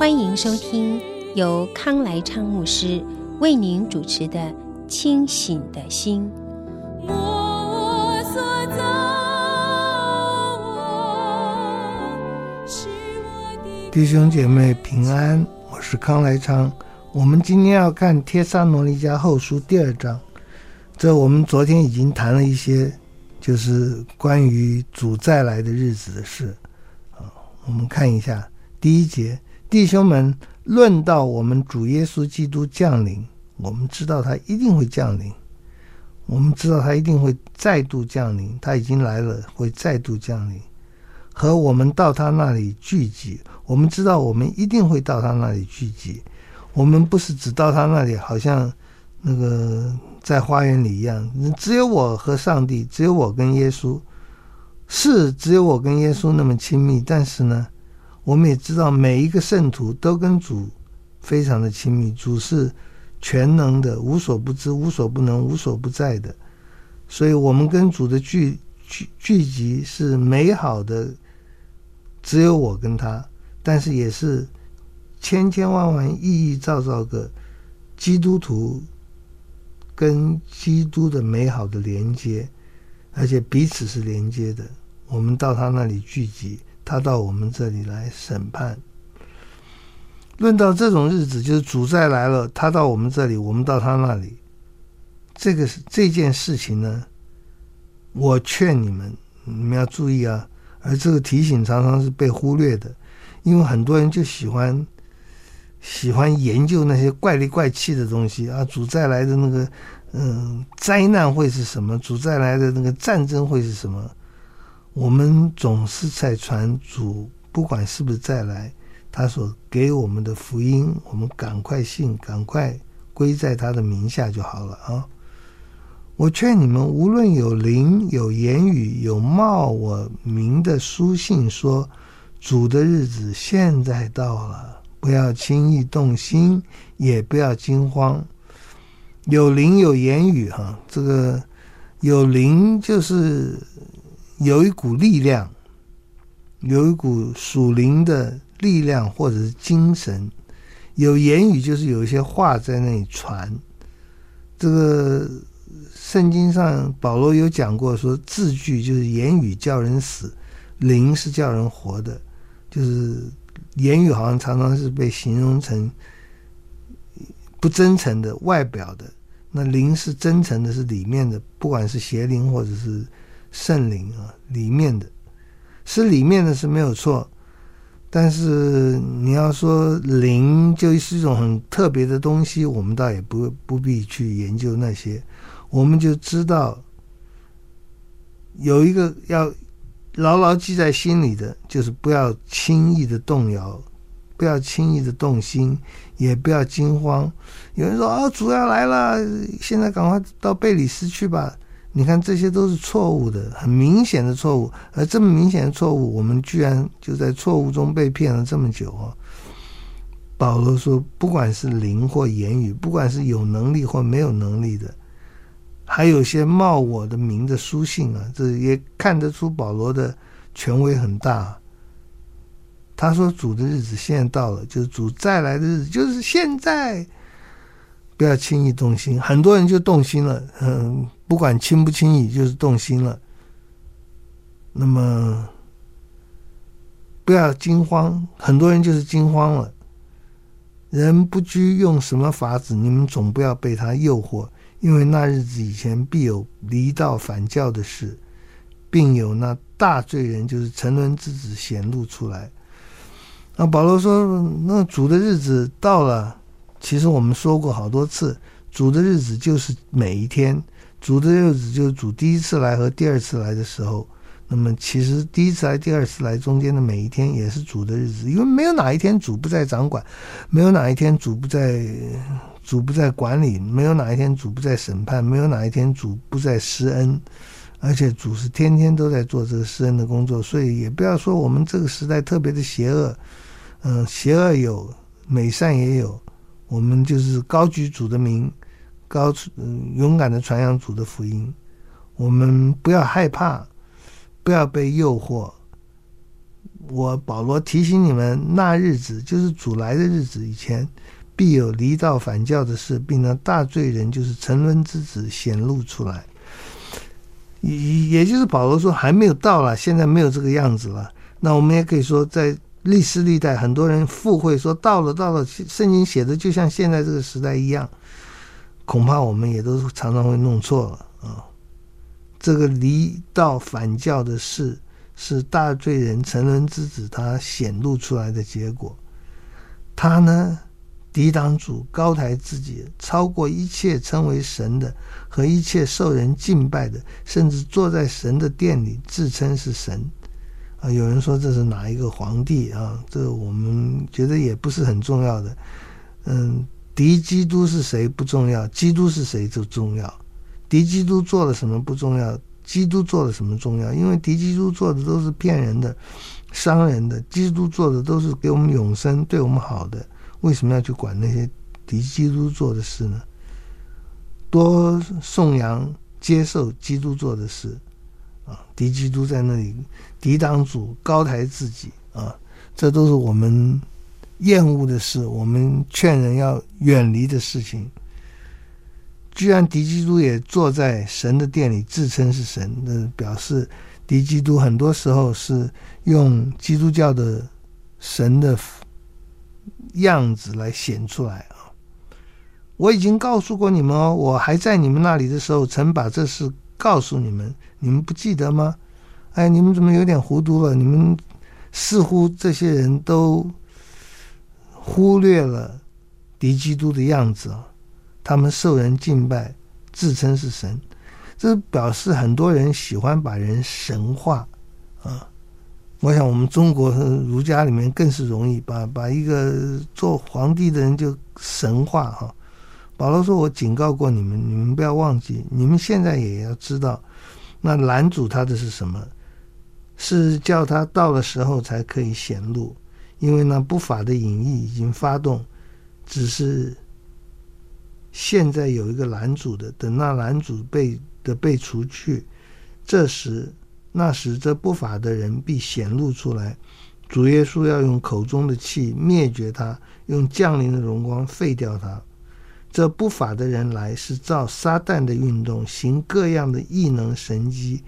欢迎收听由康来昌牧师为您主持的《清醒的心》。弟兄姐妹平安，我是康来昌。我们今天要看《帖撒罗尼迦后书》第二章。这我们昨天已经谈了一些，就是关于主再来的日子的事。啊，我们看一下第一节，弟兄们，论到我们主耶稣基督降临，我们知道他一定会降临，我们知道他一定会再度降临，他已经来了，会再度降临。和我们到他那里聚集，我们知道我们一定会到他那里聚集。我们不是只到他那里，好像那个在花园里一样，只有我和上帝，只有我跟耶稣，是只有我跟耶稣那么亲密。但是呢，我们也知道每一个圣徒都跟主非常的亲密。主是全能的，无所不知、无所不能、无所不在的，所以我们跟主的聚聚聚集是美好的。只有我跟他，但是也是千千万万亿亿兆兆个基督徒跟基督的美好的连接，而且彼此是连接的。我们到他那里聚集，他到我们这里来审判。论到这种日子，就是主再来了，他到我们这里，我们到他那里。这个是这件事情呢，我劝你们，你们要注意啊。而这个提醒常常是被忽略的，因为很多人就喜欢喜欢研究那些怪里怪气的东西啊，主再来的那个嗯灾难会是什么？主再来的那个战争会是什么？我们总是在传主，不管是不是再来，他所给我们的福音，我们赶快信，赶快归在他的名下就好了啊。我劝你们，无论有灵、有言语、有冒我名的书信说，主的日子现在到了，不要轻易动心，也不要惊慌。有灵有言语，哈，这个有灵就是有一股力量，有一股属灵的力量或者是精神。有言语就是有一些话在那里传，这个。圣经上保罗有讲过，说字句就是言语叫人死，灵是叫人活的。就是言语好像常常是被形容成不真诚的外表的，那灵是真诚的，是里面的，不管是邪灵或者是圣灵啊，里面的，是里面的是没有错。但是你要说灵就是一种很特别的东西，我们倒也不不必去研究那些。我们就知道有一个要牢牢记在心里的，就是不要轻易的动摇，不要轻易的动心，也不要惊慌。有人说：“啊，主要来了，现在赶快到贝里斯去吧。”你看，这些都是错误的，很明显的错误。而这么明显的错误，我们居然就在错误中被骗了这么久啊！保罗说：“不管是灵或言语，不管是有能力或没有能力的。”还有些冒我的名的书信啊，这也看得出保罗的权威很大。他说：“主的日子现在到了，就是主再来的日子，就是现在，不要轻易动心。”很多人就动心了，嗯，不管轻不轻易，就是动心了。那么不要惊慌，很多人就是惊慌了。人不拘用什么法子，你们总不要被他诱惑。因为那日子以前必有离道反教的事，并有那大罪人，就是沉沦之子显露出来。那保罗说：“那主的日子到了。”其实我们说过好多次，主的日子就是每一天，主的日子就是主第一次来和第二次来的时候。那么其实第一次来、第二次来中间的每一天也是主的日子，因为没有哪一天主不在掌管，没有哪一天主不在主不在管理，没有哪一天主不在审判，没有哪一天主不在施恩，而且主是天天都在做这个施恩的工作，所以也不要说我们这个时代特别的邪恶，嗯，邪恶有，美善也有，我们就是高举主的名，高嗯勇敢的传扬主的福音，我们不要害怕。不要被诱惑。我保罗提醒你们，那日子就是主来的日子以前，必有离道反教的事，并那大罪人就是沉沦之子显露出来。也也就是保罗说还没有到了，现在没有这个样子了。那我们也可以说，在历史历代，很多人附会说到了，到了，圣经写的就像现在这个时代一样，恐怕我们也都常常会弄错了啊。这个离道反教的事，是大罪人沉沦之子他显露出来的结果。他呢，抵挡主，高抬自己，超过一切称为神的和一切受人敬拜的，甚至坐在神的殿里自称是神。啊，有人说这是哪一个皇帝啊？这我们觉得也不是很重要的。嗯，敌基督是谁不重要，基督是谁就重要。敌基督做了什么不重要，基督做了什么重要？因为敌基督做的都是骗人的、伤人的，基督做的都是给我们永生、对我们好的。为什么要去管那些敌基督做的事呢？多颂扬、接受基督做的事啊！敌基督在那里抵挡主、高抬自己啊！这都是我们厌恶的事，我们劝人要远离的事情。居然敌基督也坐在神的殿里，自称是神，那表示敌基督很多时候是用基督教的神的样子来显出来啊！我已经告诉过你们哦，我还在你们那里的时候，曾把这事告诉你们，你们不记得吗？哎，你们怎么有点糊涂了？你们似乎这些人都忽略了敌基督的样子啊！他们受人敬拜，自称是神，这表示很多人喜欢把人神化啊。我想我们中国儒家里面更是容易把把一个做皇帝的人就神化哈。保罗说：“我警告过你们，你们不要忘记，你们现在也要知道，那拦阻他的是什么？是叫他到了时候才可以显露，因为那不法的隐意已经发动，只是。”现在有一个拦阻的，等那拦阻被的被除去，这时那时这不法的人必显露出来。主耶稣要用口中的气灭绝他，用降临的荣光废掉他。这不法的人来是照撒旦的运动，行各样的异能神迹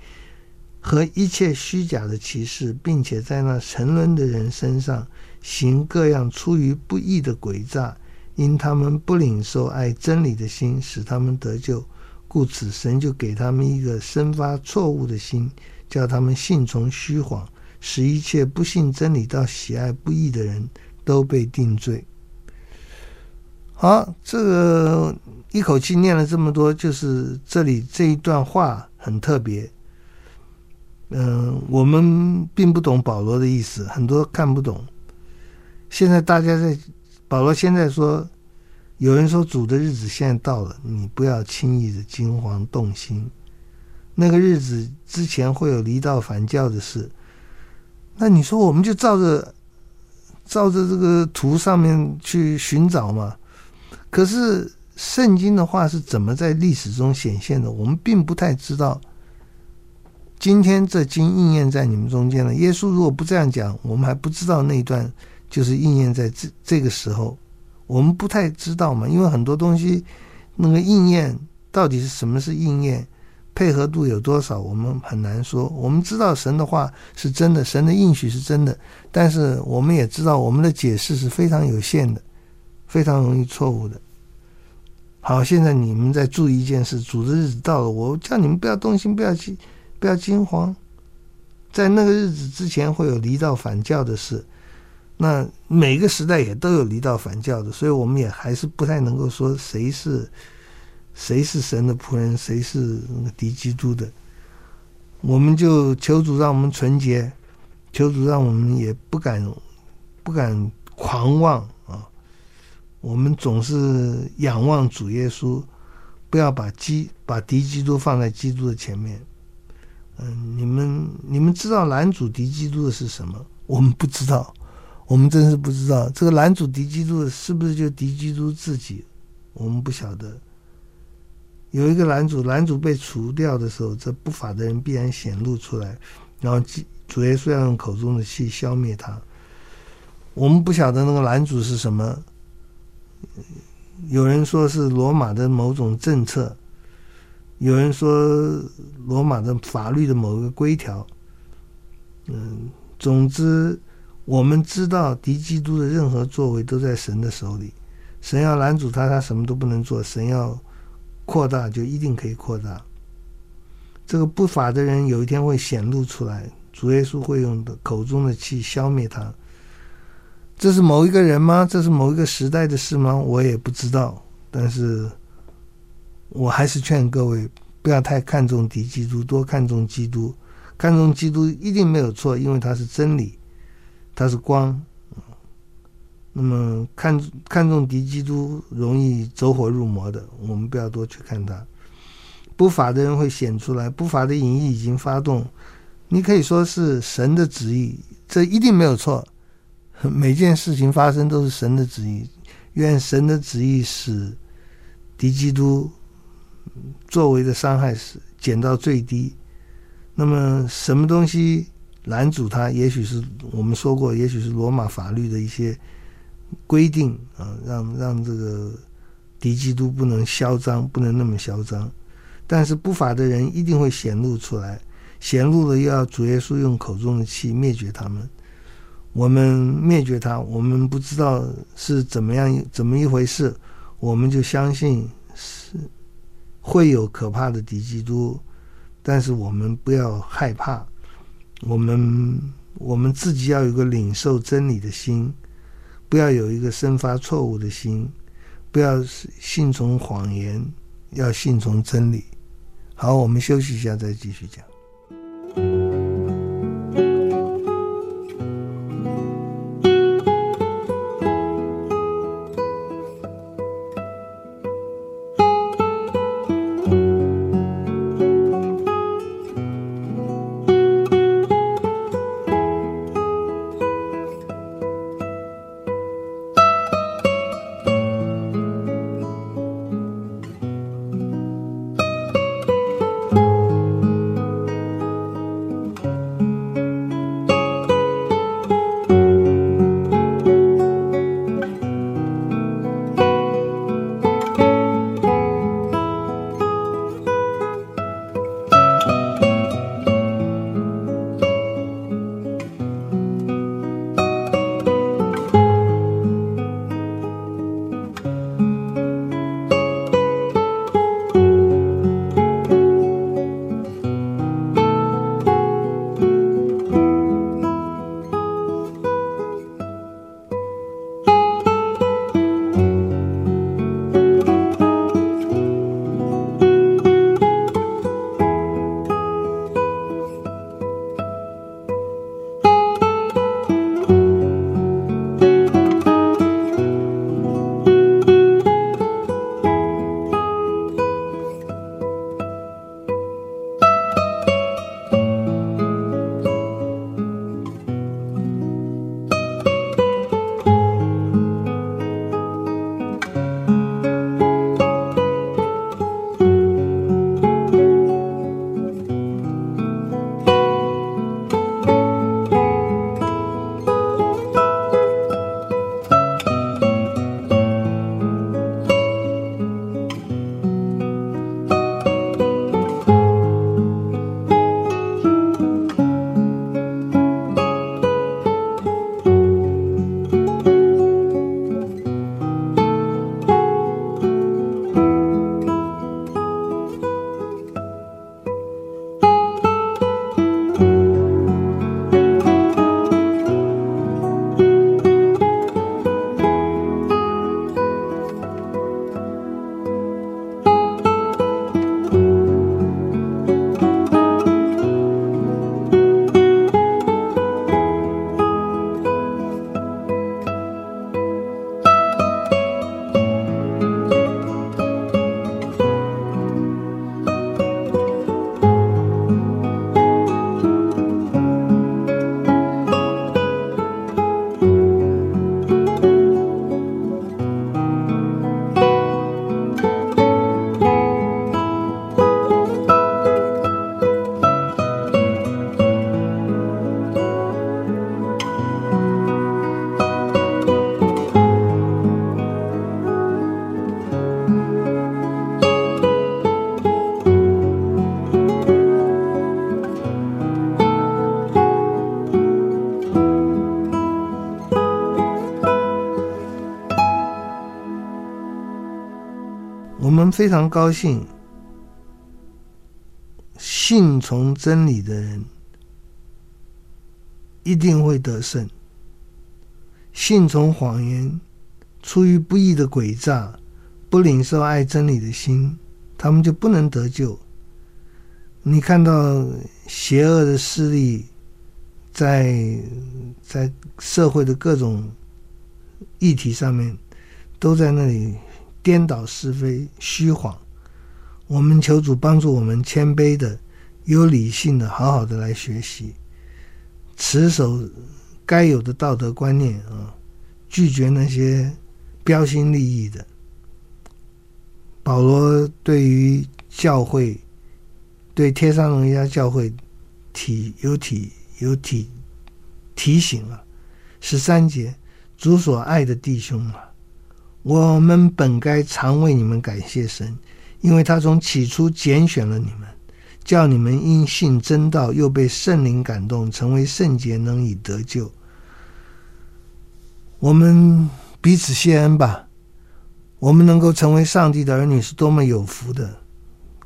和一切虚假的歧视，并且在那沉沦的人身上行各样出于不义的诡诈。因他们不领受爱真理的心，使他们得救，故此神就给他们一个生发错误的心，叫他们信从虚谎，使一切不信真理、到喜爱不义的人都被定罪。好，这个一口气念了这么多，就是这里这一段话很特别。嗯，我们并不懂保罗的意思，很多看不懂。现在大家在。保罗现在说：“有人说主的日子现在到了，你不要轻易的惊惶动心。那个日子之前会有离道反教的事。那你说我们就照着照着这个图上面去寻找嘛？可是圣经的话是怎么在历史中显现的？我们并不太知道。今天这经应验在你们中间了。耶稣如果不这样讲，我们还不知道那一段。”就是应验在这这个时候，我们不太知道嘛，因为很多东西，那个应验到底是什么是应验，配合度有多少，我们很难说。我们知道神的话是真的，神的应许是真的，但是我们也知道我们的解释是非常有限的，非常容易错误的。好，现在你们在注意一件事，主的日子到了，我叫你们不要动心，不要惊，不要惊慌，在那个日子之前会有离道反教的事。那每个时代也都有离道反教的，所以我们也还是不太能够说谁是谁是神的仆人，谁是那个敌基督的。我们就求主让我们纯洁，求主让我们也不敢不敢狂妄！我们总是仰望主耶稣，不要把基把敌基督放在基督的前面。嗯，你们你们知道拦阻敌基督的是什么？我们不知道，我们真是不知道。这个拦阻敌基督的是不是就敌基督自己？我们不晓得。有一个拦阻，拦阻被除掉的时候，这不法的人必然显露出来，然后主耶稣要用口中的气消灭他。我们不晓得那个拦阻是什么。有人说是罗马的某种政策，有人说罗马的法律的某个规条。嗯，总之，我们知道敌基督的任何作为都在神的手里。神要拦阻他，他什么都不能做；神要扩大，就一定可以扩大。这个不法的人有一天会显露出来，主耶稣会用口中的气消灭他。这是某一个人吗？这是某一个时代的事吗？我也不知道。但是，我还是劝各位不要太看重敌基督，多看重基督。看重基督一定没有错，因为他是真理，他是光。那么看看重敌基督容易走火入魔的，我们不要多去看他。不法的人会显出来，不法的影意已经发动。你可以说是神的旨意，这一定没有错。每件事情发生都是神的旨意，愿神的旨意使敌基督作为的伤害是减到最低。那么什么东西拦阻他？也许是我们说过，也许是罗马法律的一些规定啊，让让这个敌基督不能嚣张，不能那么嚣张。但是不法的人一定会显露出来，显露了又要主耶稣用口中的气灭绝他们。我们灭绝它，我们不知道是怎么样怎么一回事，我们就相信是会有可怕的敌基督，但是我们不要害怕，我们我们自己要有个领受真理的心，不要有一个生发错误的心，不要信从谎言，要信从真理。好，我们休息一下，再继续讲。非常高兴，信从真理的人一定会得胜；信从谎言、出于不义的诡诈、不领受爱真理的心，他们就不能得救。你看到邪恶的势力在在社会的各种议题上面，都在那里颠倒是非、虚谎。我们求主帮助我们谦卑的、有理性的、好好的来学习，持守该有的道德观念啊，拒绝那些标新立异的。保罗对于教会。对帖撒罗尼迦教会体有体有体提醒了，十三节，主所爱的弟兄啊，我们本该常为你们感谢神，因为他从起初拣选了你们，叫你们因信真道，又被圣灵感动，成为圣洁，能以得救。我们彼此谢恩吧，我们能够成为上帝的儿女，是多么有福的，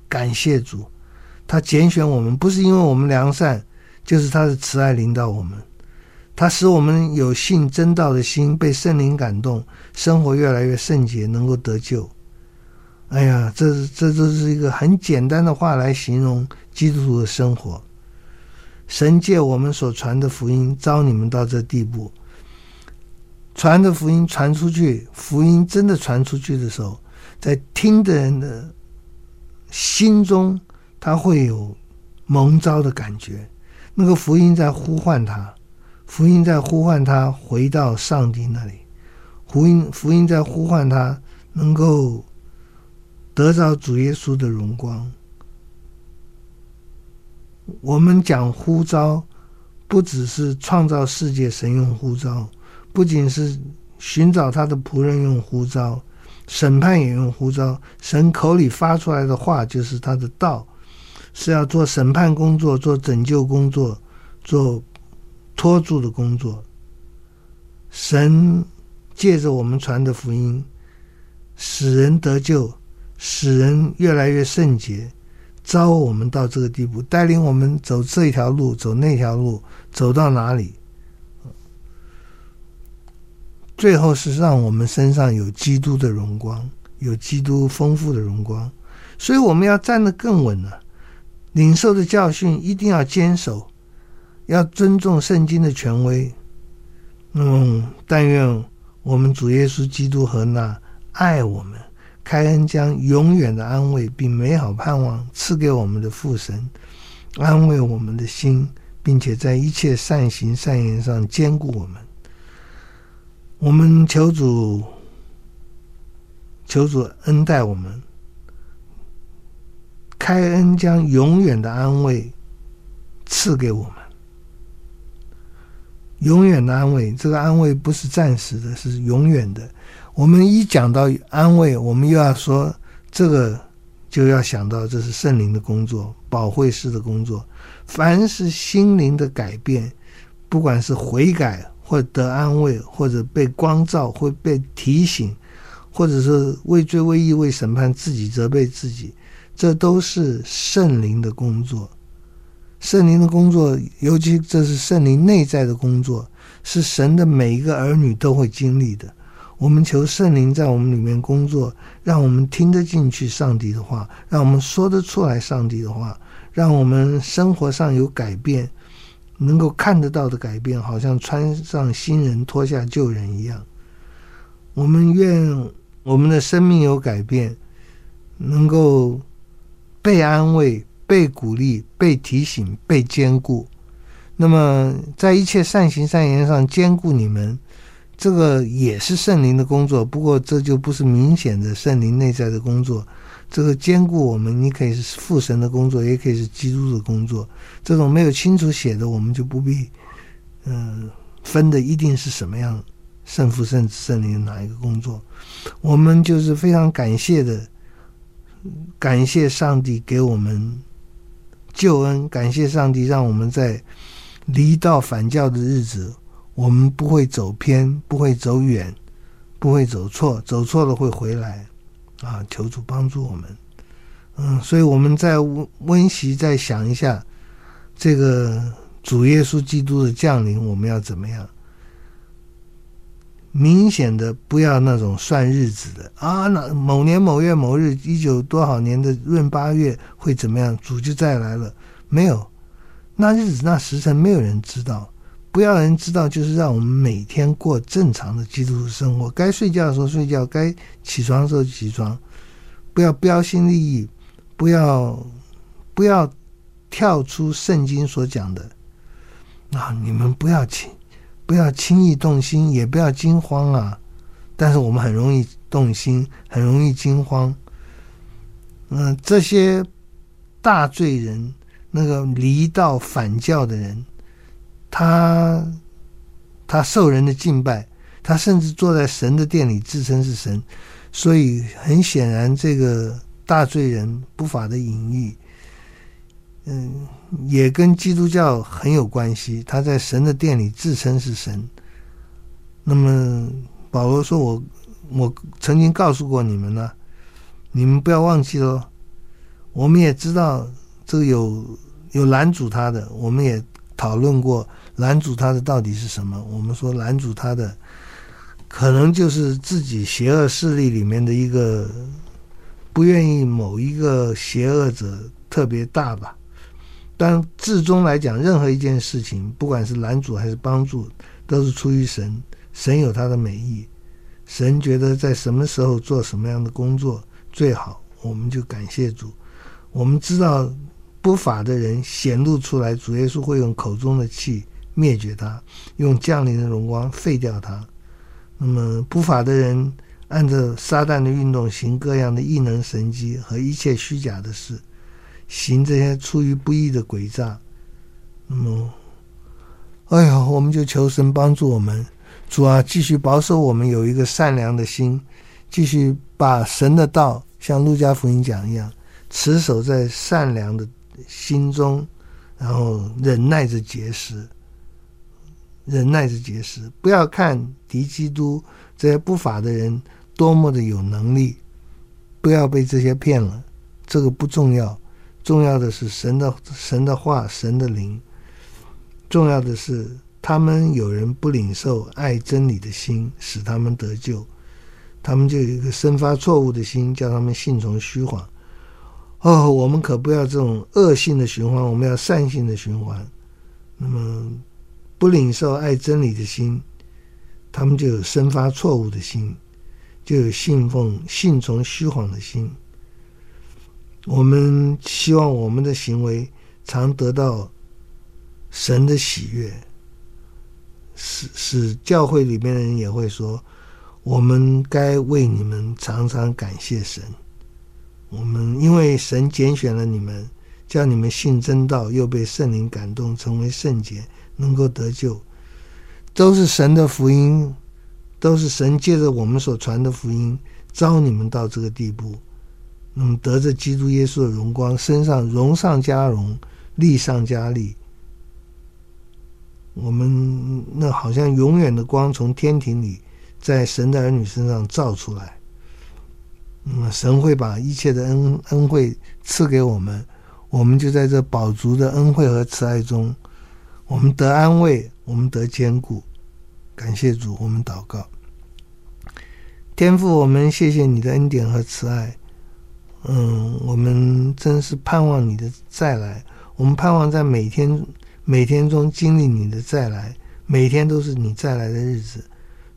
感谢主。他拣选我们，不是因为我们良善，就是他的慈爱领导我们。他使我们有信真道的心，被圣灵感动，生活越来越圣洁，能够得救。哎呀，这这都是一个很简单的话来形容基督徒的生活。神借我们所传的福音，招你们到这地步，传的福音传出去，福音真的传出去的时候，在听的人的心中。他会有蒙召的感觉，那个福音在呼唤他，福音在呼唤他回到上帝那里，福音福音在呼唤他能够得到主耶稣的荣光。我们讲呼召，不只是创造世界神用呼召，不仅是寻找他的仆人用呼召，审判也用呼召。神口里发出来的话就是他的道。是要做审判工作，做拯救工作，做托住的工作。神借着我们传的福音，使人得救，使人越来越圣洁，招我们到这个地步，带领我们走这条路，走那条路，走到哪里？最后是让我们身上有基督的荣光，有基督丰富的荣光，所以我们要站得更稳了。领受的教训一定要坚守，要尊重圣经的权威。那嗯，但愿我们主耶稣基督和那爱我们、开恩将永远的安慰并美好盼望赐给我们的父神，安慰我们的心，并且在一切善行善言上坚固我们。我们求主，求主恩待我们。开恩将永远的安慰赐给我们，永远的安慰。这个安慰不是暂时的，是永远的。我们一讲到安慰，我们又要说这个，就要想到这是圣灵的工作，保惠师的工作。凡是心灵的改变，不管是悔改，或得安慰，或者被光照，或被提醒，或者是畏罪、畏义、为审判自己，责备自己。这都是圣灵的工作，圣灵的工作，尤其这是圣灵内在的工作，是神的每一个儿女都会经历的。我们求圣灵在我们里面工作，让我们听得进去上帝的话，让我们说得出来上帝的话，让我们生活上有改变，能够看得到的改变，好像穿上新人脱下旧人一样。我们愿我们的生命有改变，能够。被安慰、被鼓励、被提醒、被坚固，那么在一切善行善言上坚固你们，这个也是圣灵的工作。不过这就不是明显的圣灵内在的工作。这个坚固我们，你可以是父神的工作，也可以是基督的工作。这种没有清楚写的，我们就不必嗯、分的一定是什么样圣父、圣子、圣灵哪一个工作。我们就是非常感谢的。感谢上帝给我们救恩，感谢上帝让我们在离道反教的日子，我们不会走偏，不会走远，不会走错，走错了会回来。啊，求主帮助我们。嗯，所以我们在温温习再想一下，这个主耶稣基督的降临，我们要怎么样？明显的不要那种算日子的。啊，那某年某月某日，一九多少年的闰八月会怎么样？主就再来了，没有，那日子那时辰没有人知道，不要人知道，就是让我们每天过正常的基督徒生活，该睡觉的时候睡觉，该起床的时候起床，不要标新立异，不要不要跳出圣经所讲的，啊，你们不要轻。不要轻易动心，也不要惊慌啊！但是我们很容易动心，很容易惊慌。嗯、这些大罪人，那个离道反教的人，他他受人的敬拜，他甚至坐在神的殿里自称是神，所以很显然，这个大罪人不法的隐喻。嗯，也跟基督教很有关系。他在神的殿里自称是神。那么保罗说：“我我曾经告诉过你们了，你们不要忘记喽。我们也知道这个有有拦阻他的，我们也讨论过拦阻他的到底是什么。我们说拦阻他的可能就是自己邪恶势力里面的一个不愿意某一个邪恶者特别大吧。”但至终来讲，任何一件事情，不管是拦阻还是帮助，都是出于神。神有他的美意，神觉得在什么时候做什么样的工作最好，我们就感谢主。我们知道不法的人显露出来，主耶稣会用口中的气灭绝他，用降临的荣光废掉他。那么不法的人按照撒旦的运动，行各样的异能神迹和一切虚假的事。行这些出于不义的诡诈，那么，哎呀，我们就求神帮助我们，主啊，继续保守我们有一个善良的心，继续把神的道像路加福音讲一样，持守在善良的心中，然后忍耐着结实，忍耐着结实，不要看敌基督这些不法的人多么的有能力，不要被这些骗了，这个不重要。重要的是神的神的话，神的灵。重要的是他们有人不领受爱真理的心，使他们得救。他们就有一个生发错误的心，叫他们信从虚谎。哦，我们可不要这种恶性的循环，我们要善性的循环。那么不领受爱真理的心，他们就有生发错误的心，就有信奉信从虚谎的心。我们希望我们的行为常得到神的喜悦，使使教会里面的人也会说：我们该为你们常常感谢神。我们因为神拣选了你们，叫你们信真道，又被圣灵感动，成为圣洁，能够得救，都是神的福音，都是神借着我们所传的福音，招你们到这个地步。那么得着基督耶稣的荣光，身上荣上加荣，力上加力。我们那好像永远的光从天庭里，在神的儿女身上照出来。那么神会把一切的恩恩惠赐给我们，我们就在这饱足的恩惠和慈爱中，我们得安慰，我们得坚固。感谢主，我们祷告。天父，我们谢谢你的恩典和慈爱。嗯，我们真是盼望你的再来。我们盼望在每天每天中经历你的再来，每天都是你再来的日子。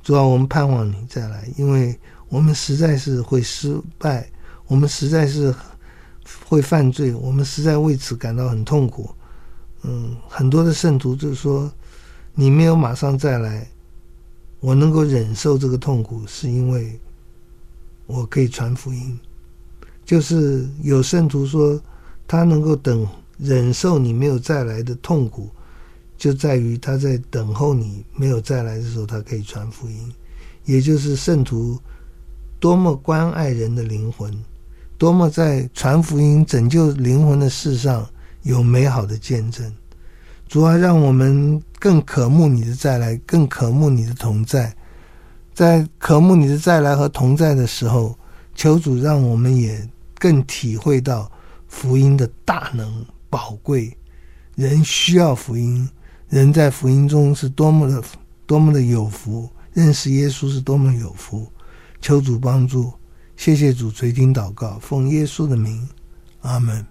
主要，我们盼望你再来，因为我们实在是会失败，我们实在是会犯罪，我们实在为此感到很痛苦。嗯，很多的圣徒就说，你没有马上再来，我能够忍受这个痛苦，是因为我可以传福音。就是有圣徒说，他能够等忍受你没有再来的痛苦，就在于他在等候你没有再来的时候，他可以传福音。也就是圣徒多么关爱人的灵魂，多么在传福音拯救灵魂的事上有美好的见证。主啊，让我们更渴慕你的再来，更渴慕你的同在。在渴慕你的再来和同在的时候。求主让我们也更体会到福音的大能、宝贵。人需要福音，人在福音中是多么的、多么的有福。认识耶稣是多么有福。求主帮助，谢谢主垂听祷告，奉耶稣的名，阿门。